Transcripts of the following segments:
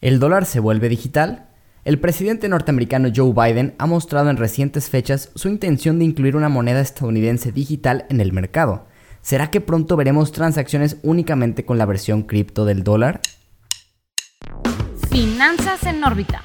¿El dólar se vuelve digital? El presidente norteamericano Joe Biden ha mostrado en recientes fechas su intención de incluir una moneda estadounidense digital en el mercado. ¿Será que pronto veremos transacciones únicamente con la versión cripto del dólar? Finanzas en órbita.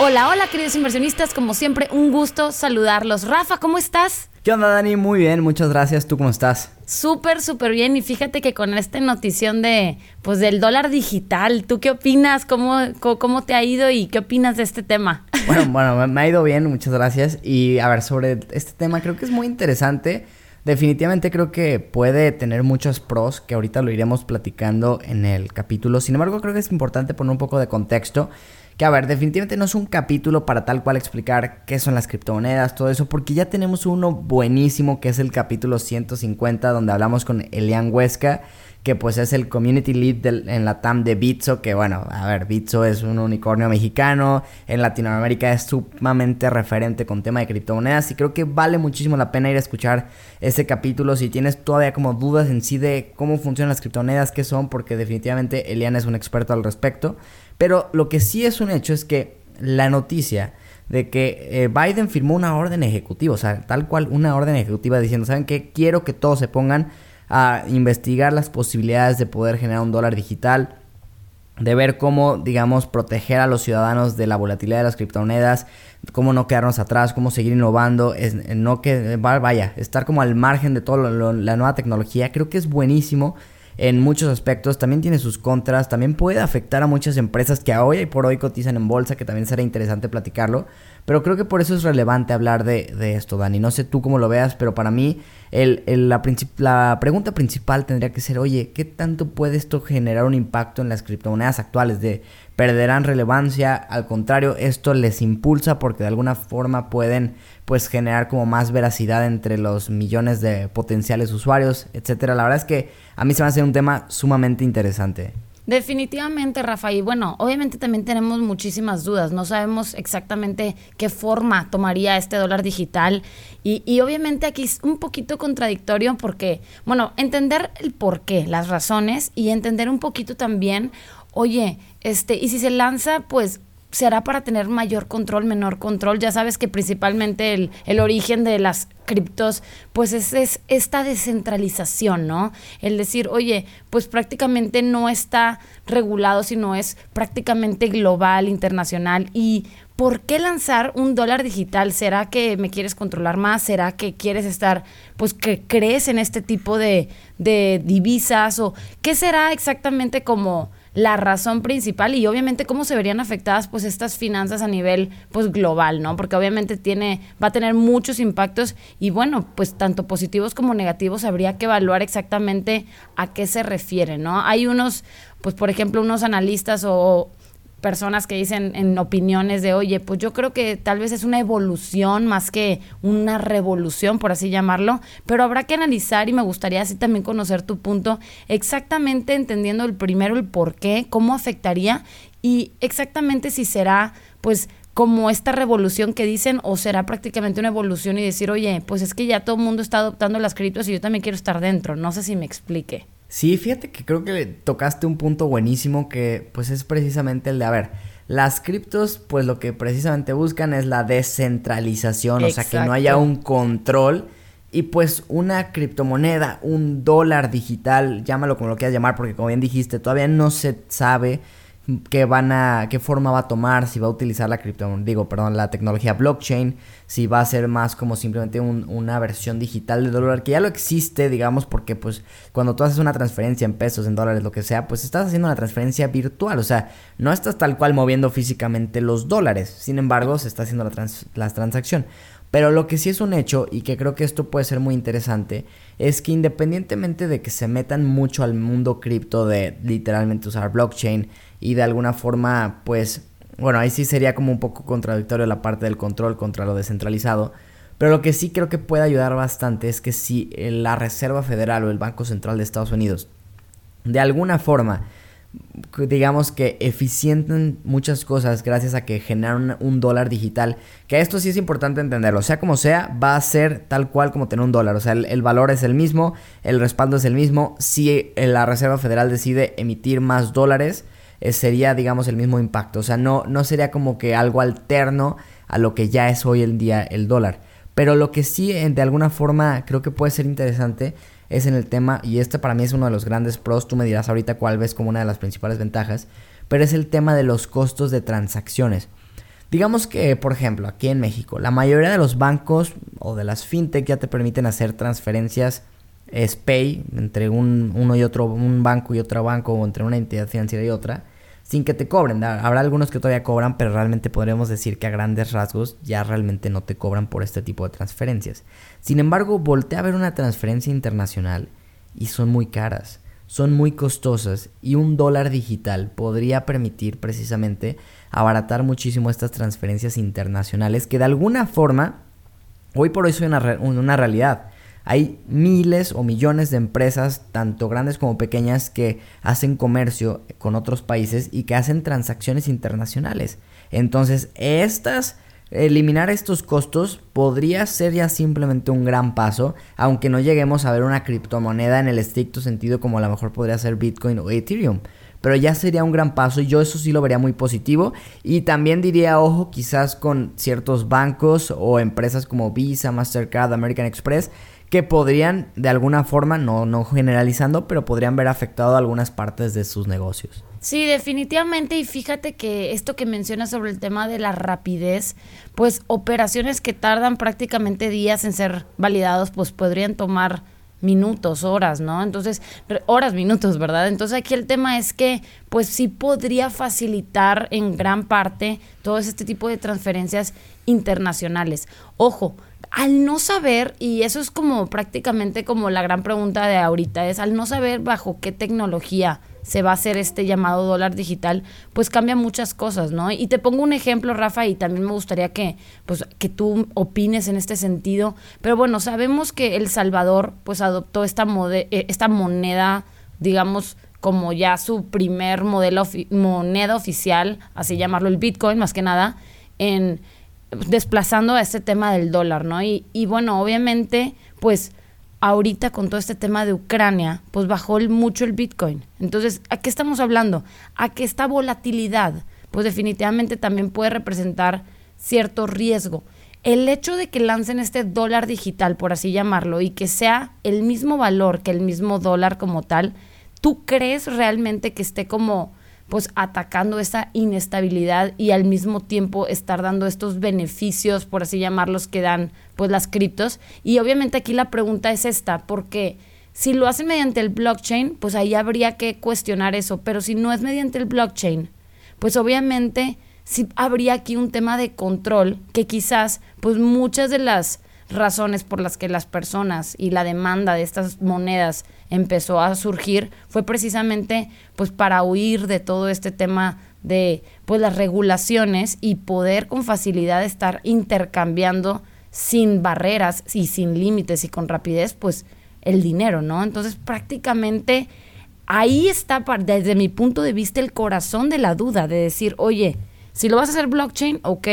Hola, hola queridos inversionistas, como siempre un gusto saludarlos. Rafa, ¿cómo estás? ¿Qué onda Dani? Muy bien, muchas gracias. ¿Tú cómo estás? Súper, súper bien. Y fíjate que con esta notición de, pues, del dólar digital, ¿tú qué opinas? ¿Cómo, cómo te ha ido y qué opinas de este tema? Bueno, bueno, me ha ido bien, muchas gracias. Y a ver, sobre este tema creo que es muy interesante. Definitivamente creo que puede tener muchos pros que ahorita lo iremos platicando en el capítulo. Sin embargo, creo que es importante poner un poco de contexto que a ver, definitivamente no es un capítulo para tal cual explicar qué son las criptomonedas, todo eso, porque ya tenemos uno buenísimo que es el capítulo 150 donde hablamos con Elian Huesca, que pues es el community lead en la TAM de Bitso, que bueno, a ver, Bitso es un unicornio mexicano, en Latinoamérica es sumamente referente con tema de criptomonedas y creo que vale muchísimo la pena ir a escuchar ese capítulo si tienes todavía como dudas en sí de cómo funcionan las criptomonedas, qué son, porque definitivamente Elian es un experto al respecto. Pero lo que sí es un hecho es que la noticia de que eh, Biden firmó una orden ejecutiva, o sea, tal cual una orden ejecutiva diciendo, ¿saben qué? Quiero que todos se pongan a investigar las posibilidades de poder generar un dólar digital, de ver cómo, digamos, proteger a los ciudadanos de la volatilidad de las criptomonedas, cómo no quedarnos atrás, cómo seguir innovando, no que, vaya, estar como al margen de toda la nueva tecnología, creo que es buenísimo en muchos aspectos, también tiene sus contras, también puede afectar a muchas empresas que hoy y por hoy cotizan en bolsa, que también será interesante platicarlo, pero creo que por eso es relevante hablar de, esto, Dani. No sé tú cómo lo veas, pero para mí el, la, la, pregunta principal tendría que ser, oye, ¿qué tanto puede esto generar un impacto en las criptomonedas actuales? De perderán relevancia, al contrario, esto les impulsa porque de alguna forma pueden pues generar como más veracidad entre los millones de potenciales usuarios, etcétera. La verdad es que a mí se me hace un tema sumamente interesante. Definitivamente, Rafa. Y bueno, obviamente también tenemos muchísimas dudas. No sabemos exactamente qué forma tomaría este dólar digital. Y, y, obviamente aquí es un poquito contradictorio porque, bueno, entender el por qué, las razones y entender un poquito también, oye, este, y si se lanza, pues será para tener mayor control, menor control. Ya sabes que principalmente el, el origen de las criptos, pues es, es, esta descentralización, ¿no? El decir, oye, pues prácticamente no está regulado, sino es prácticamente global, internacional. ¿Y por qué lanzar un dólar digital? ¿Será que me quieres controlar más? ¿Será que quieres estar, pues que crees en este tipo de, de divisas? ¿O qué será exactamente como la razón principal y obviamente cómo se verían afectadas pues estas finanzas a nivel pues global, ¿no? Porque obviamente tiene va a tener muchos impactos y bueno, pues tanto positivos como negativos habría que evaluar exactamente a qué se refiere, ¿no? Hay unos pues por ejemplo unos analistas o personas que dicen en opiniones de, oye, pues yo creo que tal vez es una evolución más que una revolución, por así llamarlo, pero habrá que analizar y me gustaría así también conocer tu punto, exactamente entendiendo el primero el por qué, cómo afectaría y exactamente si será, pues, como esta revolución que dicen o será prácticamente una evolución y decir, oye, pues es que ya todo el mundo está adoptando las criptos y yo también quiero estar dentro, no sé si me explique. Sí, fíjate que creo que tocaste un punto buenísimo que pues es precisamente el de, a ver, las criptos pues lo que precisamente buscan es la descentralización, o sea, que no haya un control y pues una criptomoneda, un dólar digital, llámalo como lo quieras llamar, porque como bien dijiste, todavía no se sabe qué van a, qué forma va a tomar, si va a utilizar la cripto, digo, perdón, la tecnología blockchain, si va a ser más como simplemente una versión digital de dólar, que ya lo existe, digamos, porque pues cuando tú haces una transferencia en pesos, en dólares, lo que sea, pues estás haciendo una transferencia virtual, o sea, no estás tal cual moviendo físicamente los dólares, sin embargo, se está haciendo la, trans la transacción. Pero lo que sí es un hecho, y que creo que esto puede ser muy interesante, es que independientemente de que se metan mucho al mundo cripto de literalmente usar blockchain y de alguna forma, pues, bueno, ahí sí sería como un poco contradictorio la parte del control contra lo descentralizado. Pero lo que sí creo que puede ayudar bastante es que si la Reserva Federal o el Banco Central de Estados Unidos de alguna forma digamos que eficienten muchas cosas gracias a que generan un dólar digital. Que esto sí es importante entenderlo. Sea como sea, va a ser tal cual como tener un dólar. O sea, el, valor es el mismo, el respaldo es el mismo. Si la Reserva Federal decide emitir más dólares, eh, sería, digamos, el mismo impacto. O sea, no, no sería como que algo alterno a lo que ya es hoy en día el dólar. Pero lo que sí, eh, de alguna forma, creo que puede ser interesante es en el tema, y este para mí es uno de los grandes pros, tú me dirás ahorita cuál ves como una de las principales ventajas, pero es el tema de los costos de transacciones. Digamos que, por ejemplo, aquí en México, la mayoría de los bancos o de las fintech ya te permiten hacer transferencias SPAY entre un, uno y otro, un banco y otro banco, o entre una entidad financiera y otra sin que te cobren. Habrá algunos que todavía cobran, pero realmente podríamos decir que a grandes rasgos ya realmente no te cobran por este tipo de transferencias. Sin embargo, voltea a ver una transferencia internacional y son muy caras, son muy costosas y un dólar digital podría permitir precisamente abaratar muchísimo estas transferencias internacionales que de alguna forma hoy por hoy son una, una realidad. Hay miles o millones de empresas, tanto grandes como pequeñas, que hacen comercio con otros países y que hacen transacciones internacionales. Entonces, estas eliminar estos costos podría ser ya simplemente un gran paso, aunque no lleguemos a ver una criptomoneda en el estricto sentido como a lo mejor podría ser Bitcoin o Ethereum. Pero ya sería un gran paso y yo eso sí lo vería muy positivo. Y también diría, ojo, quizás con ciertos bancos o empresas como Visa, Mastercard, American Express, que podrían de alguna forma, no, no generalizando, pero podrían ver afectado algunas partes de sus negocios. Sí, definitivamente. Y fíjate que esto que mencionas sobre el tema de la rapidez, pues operaciones que tardan prácticamente días en ser validados, pues podrían tomar minutos, horas, ¿no? Entonces, horas, minutos, ¿verdad? Entonces aquí el tema es que, pues sí podría facilitar en gran parte todo este tipo de transferencias internacionales. Ojo, al no saber, y eso es como prácticamente como la gran pregunta de ahorita, es al no saber bajo qué tecnología se va a hacer este llamado dólar digital, pues cambia muchas cosas, ¿no? Y te pongo un ejemplo, Rafa, y también me gustaría que, pues, que tú opines en este sentido. Pero bueno, sabemos que El Salvador, pues, adoptó esta, eh, esta moneda, digamos, como ya su primer modelo moneda oficial, así llamarlo el Bitcoin, más que nada, en desplazando a este tema del dólar, ¿no? Y, y bueno, obviamente, pues ahorita con todo este tema de Ucrania, pues bajó mucho el Bitcoin. Entonces, ¿a qué estamos hablando? A que esta volatilidad, pues definitivamente también puede representar cierto riesgo. El hecho de que lancen este dólar digital, por así llamarlo, y que sea el mismo valor que el mismo dólar como tal, ¿tú crees realmente que esté como pues atacando esa inestabilidad y al mismo tiempo estar dando estos beneficios, por así llamarlos, que dan pues las criptos. Y obviamente aquí la pregunta es esta, porque si lo hacen mediante el blockchain, pues ahí habría que cuestionar eso, pero si no es mediante el blockchain, pues obviamente sí habría aquí un tema de control que quizás pues muchas de las razones por las que las personas y la demanda de estas monedas empezó a surgir fue precisamente pues para huir de todo este tema de pues las regulaciones y poder con facilidad estar intercambiando sin barreras y sin límites y con rapidez pues el dinero, ¿no? Entonces prácticamente ahí está desde mi punto de vista el corazón de la duda de decir, oye, si lo vas a hacer blockchain, ok,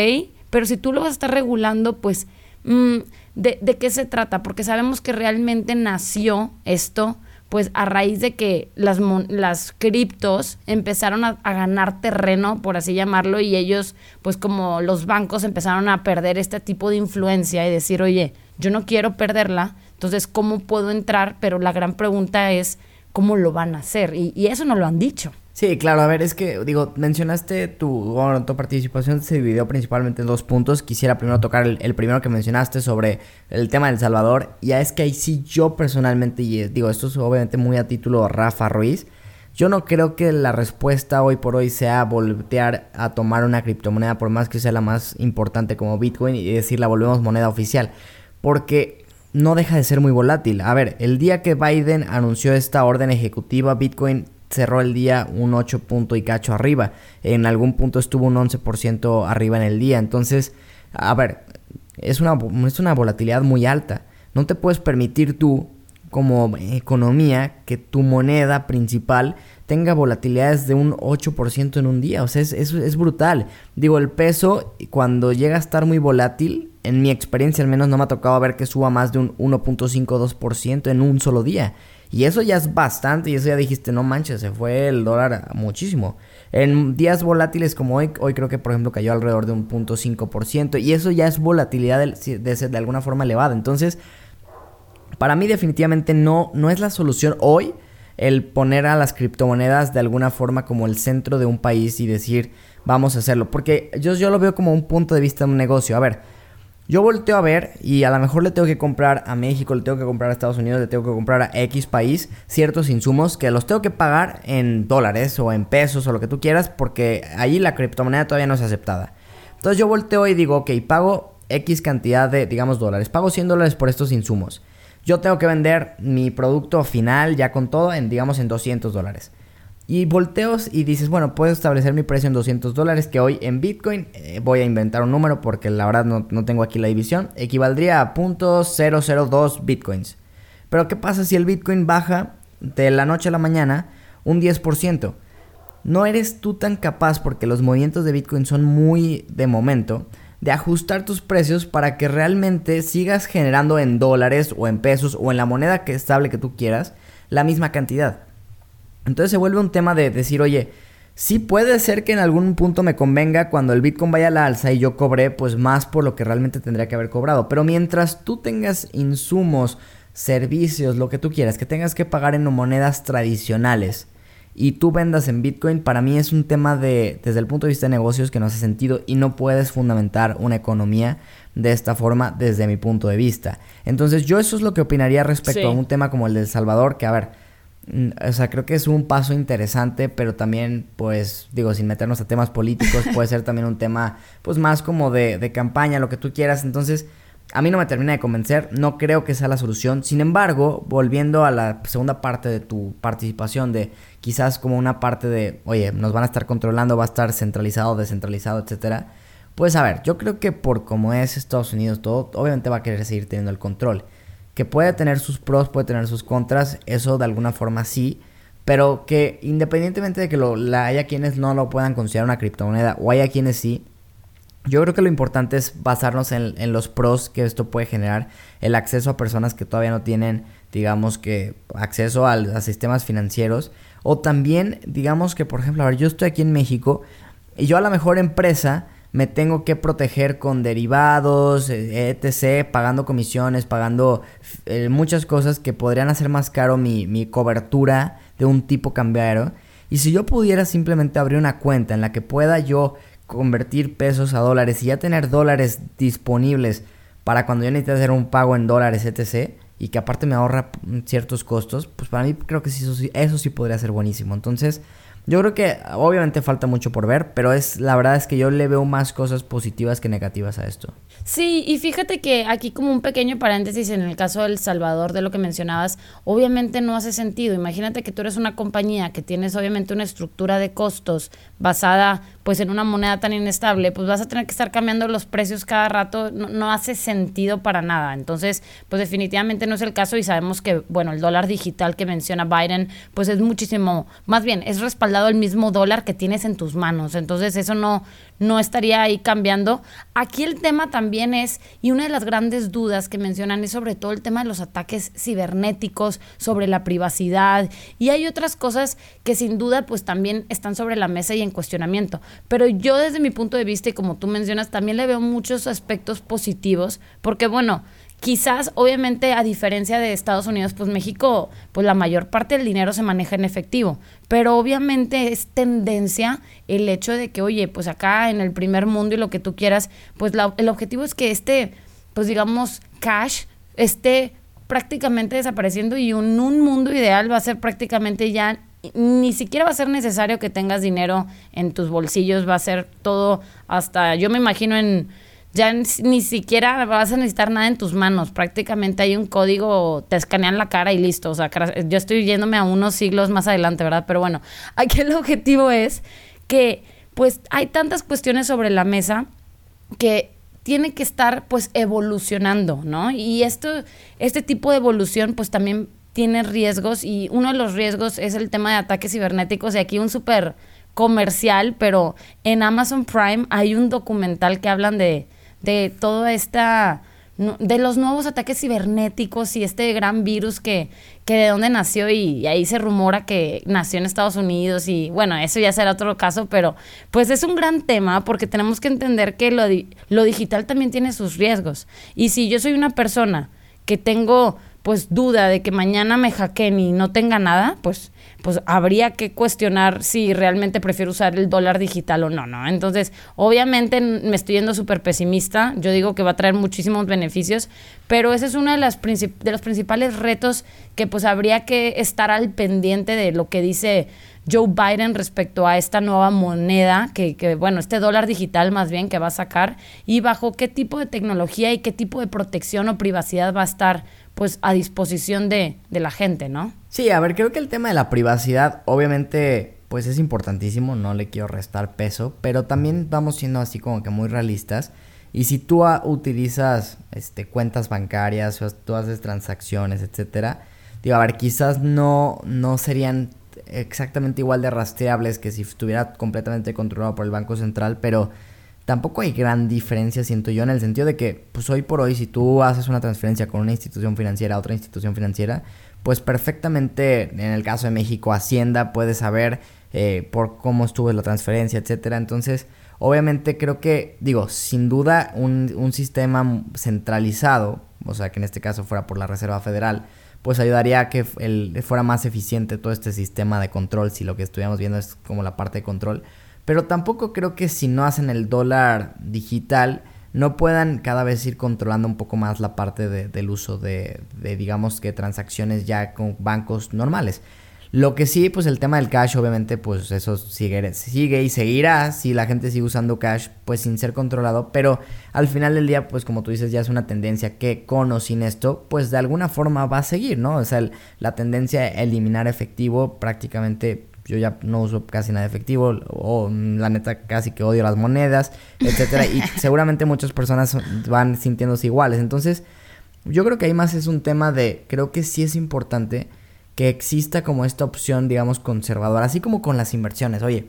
pero si tú lo vas a estar regulando, pues mm, ¿de, ¿de qué se trata? Porque sabemos que realmente nació esto pues a raíz de que las, las criptos empezaron a, ganar terreno, por así llamarlo, y ellos, pues como los bancos empezaron a perder este tipo de influencia y decir, oye, yo no quiero perderla, entonces, ¿cómo puedo entrar? Pero la gran pregunta es, ¿cómo lo van a hacer? y eso no lo han dicho. Sí, claro, a ver, es que, digo, mencionaste tu, bueno, participación se dividió principalmente en dos puntos. Quisiera primero tocar el, primero que mencionaste sobre el tema del Salvador. Ya es que ahí sí yo personalmente, y digo, esto es obviamente muy a título Rafa Ruiz, yo no creo que la respuesta hoy por hoy sea voltear a tomar una criptomoneda, por más que sea la más importante como Bitcoin, y decir la volvemos moneda oficial. Porque no deja de ser muy volátil. A ver, el día que Biden anunció esta orden ejecutiva, Bitcoin cerró el día un 8 punto y cacho arriba. En algún punto estuvo un 11% arriba en el día. Entonces, a ver, es una, es una volatilidad muy alta. No te puedes permitir tú, como economía, que tu moneda principal tenga volatilidades de un 8% en un día. O sea, es, es, brutal. Digo, el peso, cuando llega a estar muy volátil, en mi experiencia al menos no me ha tocado ver que suba más de un 1.52% en un solo día. Y eso ya es bastante, y eso ya dijiste, no manches, se fue el dólar muchísimo. En días volátiles como hoy, hoy creo que por ejemplo cayó alrededor de un punto .5% y eso ya es volatilidad de, de, alguna forma elevada. Entonces, para mí definitivamente no, no es la solución hoy el poner a las criptomonedas de alguna forma como el centro de un país y decir vamos a hacerlo. Porque yo, yo lo veo como un punto de vista de un negocio. A ver, yo volteo a ver y a lo mejor le tengo que comprar a México, le tengo que comprar a Estados Unidos, le tengo que comprar a X país ciertos insumos que los tengo que pagar en dólares o en pesos o lo que tú quieras porque ahí la criptomoneda todavía no es aceptada. Entonces yo volteo y digo, ok, pago X cantidad de, digamos, dólares, pago 100 dólares por estos insumos. Yo tengo que vender mi producto final ya con todo en, digamos, en 200 dólares. Y volteos y dices, bueno, puedo establecer mi precio en 200 dólares, que hoy en Bitcoin, eh, voy a inventar un número porque la verdad no, no tengo aquí la división, equivaldría a .002 Bitcoins. Pero ¿qué pasa si el Bitcoin baja de la noche a la mañana un 10%? No eres tú tan capaz, porque los movimientos de Bitcoin son muy de momento, de ajustar tus precios para que realmente sigas generando en dólares o en pesos o en la moneda que estable que tú quieras la misma cantidad. Entonces se vuelve un tema de decir, oye, sí puede ser que en algún punto me convenga cuando el Bitcoin vaya a la alza y yo cobré pues más por lo que realmente tendría que haber cobrado. Pero mientras tú tengas insumos, servicios, lo que tú quieras, que tengas que pagar en monedas tradicionales y tú vendas en Bitcoin, para mí es un tema de, desde el punto de vista de negocios que no hace sentido y no puedes fundamentar una economía de esta forma desde mi punto de vista. Entonces yo eso es lo que opinaría respecto a un tema como el de El Salvador, que a ver, o sea, creo que es un paso interesante, pero también, pues, digo, sin meternos a temas políticos, puede ser también un tema, pues, más como de, de, campaña, lo que tú quieras. Entonces, a mí no me termina de convencer, no creo que sea la solución. Sin embargo, volviendo a la segunda parte de tu participación, de quizás como una parte de, oye, nos van a estar controlando, va a estar centralizado, descentralizado, etcétera. Pues, a ver, yo creo que por como es Estados Unidos todo, obviamente va a querer seguir teniendo el control que puede tener sus pros, puede tener sus contras, eso de alguna forma sí, pero que independientemente de que lo, haya quienes no lo puedan considerar una criptomoneda o haya quienes sí, yo creo que lo importante es basarnos en, en, los pros que esto puede generar, el acceso a personas que todavía no tienen, digamos que, acceso a, a sistemas financieros, o también, digamos que, por ejemplo, a ver, yo estoy aquí en México y yo a la mejor empresa me tengo que proteger con derivados, eh, etc., pagando comisiones, pagando eh, muchas cosas que podrían hacer más caro mi, mi cobertura de un tipo cambiario. Y si yo pudiera simplemente abrir una cuenta en la que pueda yo convertir pesos a dólares y ya tener dólares disponibles para cuando yo necesite hacer un pago en dólares, etc., y que aparte me ahorra ciertos costos, pues para mí creo que eso, sí, eso sí podría ser buenísimo. Entonces, yo creo que obviamente falta mucho por ver, pero es la verdad es que yo le veo más cosas positivas que negativas a esto. Sí, y fíjate que aquí como un pequeño paréntesis en el caso del Salvador de lo que mencionabas, obviamente no hace sentido. Imagínate que tú eres una compañía que tienes obviamente una estructura de costos basada pues en una moneda tan inestable, pues vas a tener que estar cambiando los precios cada rato, no, no hace sentido para nada. Entonces, pues definitivamente no es el caso y sabemos que, bueno, el dólar digital que menciona Biden, pues es muchísimo, más bien, es respaldado el mismo dólar que tienes en tus manos. Entonces, eso no, no estaría ahí cambiando. Aquí el tema también es, y una de las grandes dudas que mencionan es sobre todo el tema de los ataques cibernéticos, sobre la privacidad, y hay otras cosas que sin duda pues también están sobre la mesa y en cuestionamiento. Pero yo desde mi punto de vista, y como tú mencionas, también le veo muchos aspectos positivos, porque bueno, Quizás, obviamente, a diferencia de Estados Unidos, pues México, pues la mayor parte del dinero se maneja en efectivo. Pero obviamente es tendencia el hecho de que, oye, pues acá en el primer mundo y lo que tú quieras, pues el objetivo es que este, pues digamos, cash esté prácticamente desapareciendo y en un mundo ideal va a ser prácticamente ya ni siquiera va a ser necesario que tengas dinero en tus bolsillos, va a ser todo hasta, yo me imagino en ya ni siquiera vas a necesitar nada en tus manos. Prácticamente hay un código, te escanean la cara y listo. O sea, yo estoy yéndome a unos siglos más adelante, ¿verdad? Pero bueno, aquí el objetivo es que pues hay tantas cuestiones sobre la mesa que tiene que estar pues evolucionando, ¿no? Y esto, este tipo de evolución pues también tiene riesgos y uno de los riesgos es el tema de ataques cibernéticos y aquí un súper comercial, pero en Amazon Prime hay un documental que hablan de de toda esta de los nuevos ataques cibernéticos y este gran virus que, que de dónde nació y, ahí se rumora que nació en Estados Unidos y bueno, eso ya será otro caso, pero pues es un gran tema porque tenemos que entender que lo, lo digital también tiene sus riesgos. Y si yo soy una persona que tengo pues duda de que mañana me hackeen y no tenga nada, pues pues habría que cuestionar si realmente prefiero usar el dólar digital o no, ¿no? Entonces, obviamente me estoy yendo súper pesimista, yo digo que va a traer muchísimos beneficios, pero ese es uno de, las de los principales retos que pues habría que estar al pendiente de lo que dice Joe Biden respecto a esta nueva moneda, que, que, bueno, este dólar digital más bien que va a sacar, y bajo qué tipo de tecnología y qué tipo de protección o privacidad va a estar pues a disposición de, de la gente, ¿no? Sí, a ver, creo que el tema de la privacidad obviamente pues es importantísimo, no le quiero restar peso, pero también vamos siendo así como que muy realistas. Y si tú utilizas este, cuentas bancarias o tú haces transacciones, etcétera, digo, a ver, quizás no, no serían exactamente igual de rastreables que si estuviera completamente controlado por el Banco Central, pero tampoco hay gran diferencia, siento yo, en el sentido de que, pues hoy por hoy, si tú haces una transferencia con una institución financiera a otra institución financiera, pues perfectamente, en el caso de México, Hacienda puede saber eh, por cómo estuvo la transferencia, etcétera. Entonces, obviamente creo que, digo, sin duda un, un sistema centralizado, o sea, que en este caso fuera por la Reserva Federal, pues ayudaría a que el, fuera más eficiente todo este sistema de control, si lo que estuviéramos viendo es como la parte de control. Pero tampoco creo que si no hacen el dólar digital, no puedan cada vez ir controlando un poco más la parte del uso de, digamos que transacciones ya con bancos normales. Lo que sí, pues el tema del cash, obviamente, pues eso sigue, sigue y seguirá si la gente sigue usando cash, pues sin ser controlado. Pero al final del día, pues como tú dices, ya es una tendencia que con o sin esto, pues de alguna forma va a seguir, ¿no? O sea, la tendencia a eliminar efectivo prácticamente yo ya no uso casi nada de efectivo o la neta casi que odio las monedas, etcétera y seguramente muchas personas van sintiéndose iguales. Entonces, yo creo que ahí más es un tema de creo que sí es importante que exista como esta opción, digamos, conservadora, así como con las inversiones. Oye,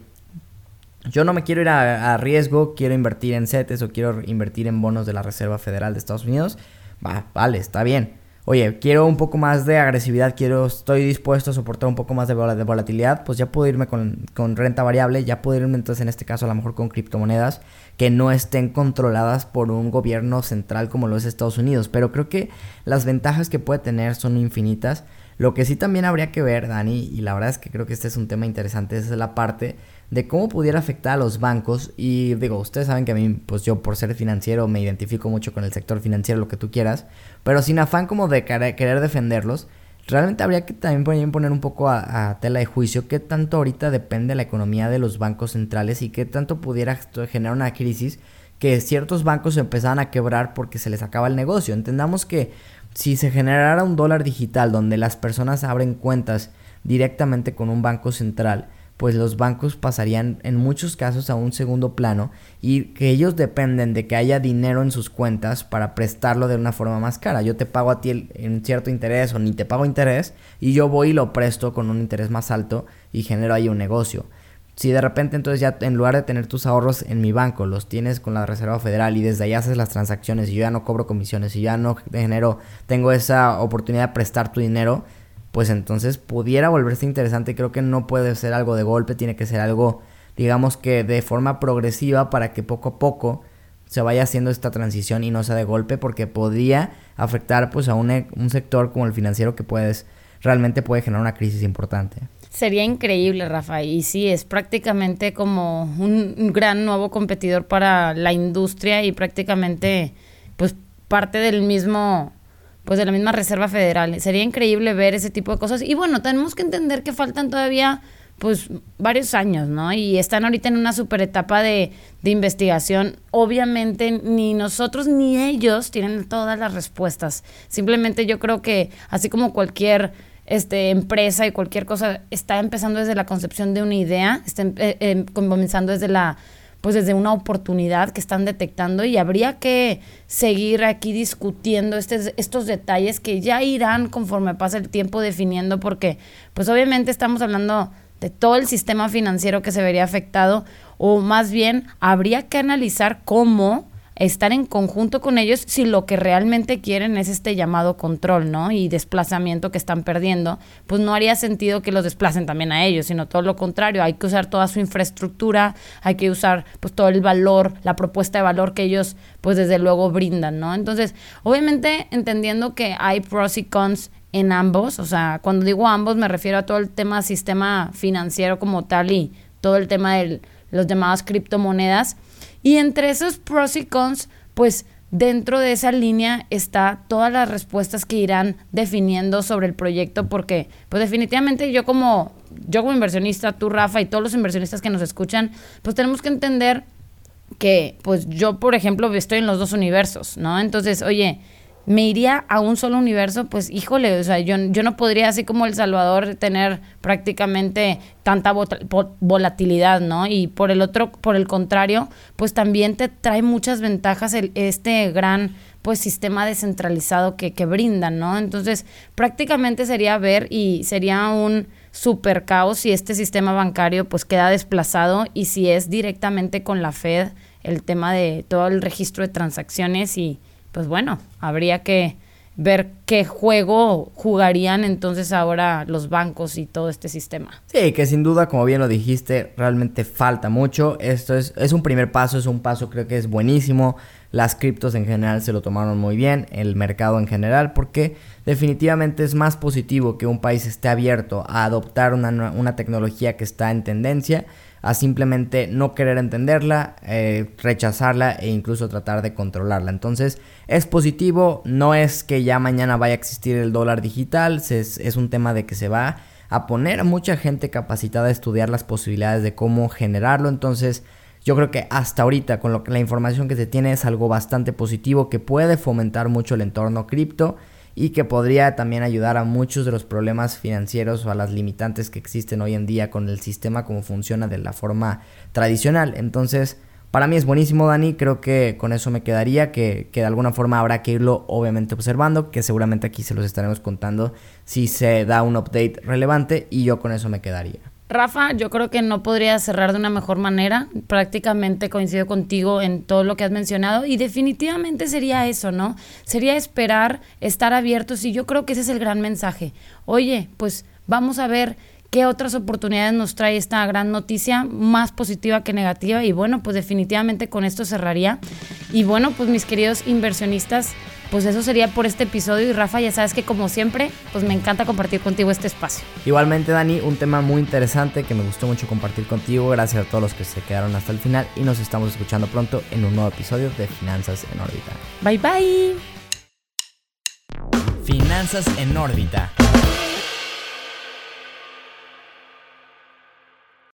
yo no me quiero ir a, a riesgo, quiero invertir en CETES o quiero invertir en bonos de la Reserva Federal de Estados Unidos. Va, vale, está bien oye, quiero un poco más de agresividad, quiero, estoy dispuesto a soportar un poco más de, volatilidad, pues ya puedo irme con, con, renta variable, ya puedo irme entonces en este caso a lo mejor con criptomonedas que no estén controladas por un gobierno central como lo es Estados Unidos. Pero creo que las ventajas que puede tener son infinitas. Lo que sí también habría que ver, Dani, y la verdad es que creo que este es un tema interesante, esa es la parte de cómo pudiera afectar a los bancos. Y digo, ustedes saben que a mí, pues yo por ser financiero me identifico mucho con el sector financiero, lo que tú quieras, pero sin afán como de querer defenderlos. Realmente habría que también poner un poco a, tela de juicio qué tanto ahorita depende la economía de los bancos centrales y qué tanto pudiera generar una crisis que ciertos bancos empezaran a quebrar porque se les acaba el negocio. Entendamos que si se generara un dólar digital donde las personas abren cuentas directamente con un banco central, pues los bancos pasarían en muchos casos a un segundo plano y que ellos dependen de que haya dinero en sus cuentas para prestarlo de una forma más cara. Yo te pago a ti en cierto interés o ni te pago interés y yo voy y lo presto con un interés más alto y genero ahí un negocio. Si de repente entonces ya en lugar de tener tus ahorros en mi banco, los tienes con la Reserva Federal y desde ahí haces las transacciones y yo ya no cobro comisiones y ya no genero, tengo esa oportunidad de prestar tu dinero, pues entonces pudiera volverse interesante. Creo que no puede ser algo de golpe, tiene que ser algo, digamos que de forma progresiva para que poco a poco se vaya haciendo esta transición y no sea de golpe, porque podría afectar pues a un, e, un sector como el financiero que puedes, realmente puede generar una crisis importante. Sería increíble, Rafa, y sí, es prácticamente como un gran nuevo competidor para la industria y prácticamente pues parte del mismo pues de la misma Reserva Federal. Sería increíble ver ese tipo de cosas. Y bueno, tenemos que entender que faltan todavía pues varios años, ¿no? Y están ahorita en una super etapa de, de investigación. Obviamente ni nosotros ni ellos tienen todas las respuestas. Simplemente yo creo que así como cualquier este, empresa y cualquier cosa está empezando desde la concepción de una idea, está eh, em, comenzando desde la pues desde una oportunidad que están detectando y habría que seguir aquí discutiendo este, estos detalles que ya irán conforme pasa el tiempo definiendo porque pues obviamente estamos hablando de todo el sistema financiero que se vería afectado o más bien habría que analizar cómo estar en conjunto con ellos si lo que realmente quieren es este llamado control, ¿no? Y desplazamiento que están perdiendo, pues no haría sentido que los desplacen también a ellos, sino todo lo contrario, hay que usar toda su infraestructura, hay que usar pues todo el valor, la propuesta de valor que ellos pues desde luego brindan, ¿no? Entonces, obviamente entendiendo que hay pros y cons en ambos, o sea, cuando digo ambos me refiero a todo el tema sistema financiero como tal y todo el tema de los llamados criptomonedas, y entre esos pros y cons, pues dentro de esa línea está todas las respuestas que irán definiendo sobre el proyecto, porque pues definitivamente yo como, yo como inversionista, tú Rafa y todos los inversionistas que nos escuchan, pues tenemos que entender que pues yo, por ejemplo, estoy en los dos universos, ¿no? Entonces, oye, me iría a un solo universo, pues híjole, o sea, yo, yo no podría, así como El Salvador, tener prácticamente tanta volatilidad, ¿no? Y por el otro, por el contrario, pues también te trae muchas ventajas el, este gran pues sistema descentralizado que, que brindan, ¿no? Entonces, prácticamente sería ver y sería un super caos si este sistema bancario pues queda desplazado y si es directamente con la Fed el tema de todo el registro de transacciones y pues bueno, habría que ver qué juego jugarían entonces ahora los bancos y todo este sistema. Sí, que sin duda, como bien lo dijiste, realmente falta mucho. Esto es, es un primer paso, es un paso creo que es buenísimo. Las criptos en general se lo tomaron muy bien, el mercado en general, porque definitivamente es más positivo que un país esté abierto a adoptar una, una tecnología que está en tendencia a simplemente no querer entenderla, eh, rechazarla e incluso tratar de controlarla. Entonces es positivo, no es que ya mañana vaya a existir el dólar digital, es, un tema de que se va a poner mucha gente capacitada a estudiar las posibilidades de cómo generarlo. Entonces yo creo que hasta ahorita con lo la información que se tiene es algo bastante positivo que puede fomentar mucho el entorno cripto y que podría también ayudar a muchos de los problemas financieros o a las limitantes que existen hoy en día con el sistema como funciona de la forma tradicional. Entonces, para mí es buenísimo, Dani. Creo que con eso me quedaría, que, que, de alguna forma habrá que irlo obviamente observando, que seguramente aquí se los estaremos contando si se da un update relevante y yo con eso me quedaría. Rafa, yo creo que no podría cerrar de una mejor manera. Prácticamente coincido contigo en todo lo que has mencionado y definitivamente sería eso, ¿no? Sería esperar, estar abiertos y yo creo que ese es el gran mensaje. Oye, pues vamos a ver qué otras oportunidades nos trae esta gran noticia, más positiva que negativa y bueno, pues definitivamente con esto cerraría. Y bueno, pues mis queridos inversionistas, pues eso sería por este episodio. Y Rafa, ya sabes que como siempre, pues me encanta compartir contigo este espacio. Igualmente, Dani, un tema muy interesante que me gustó mucho compartir contigo. Gracias a todos los que se quedaron hasta el final y nos estamos escuchando pronto en un nuevo episodio de Finanzas en órbita. Bye bye. Finanzas en órbita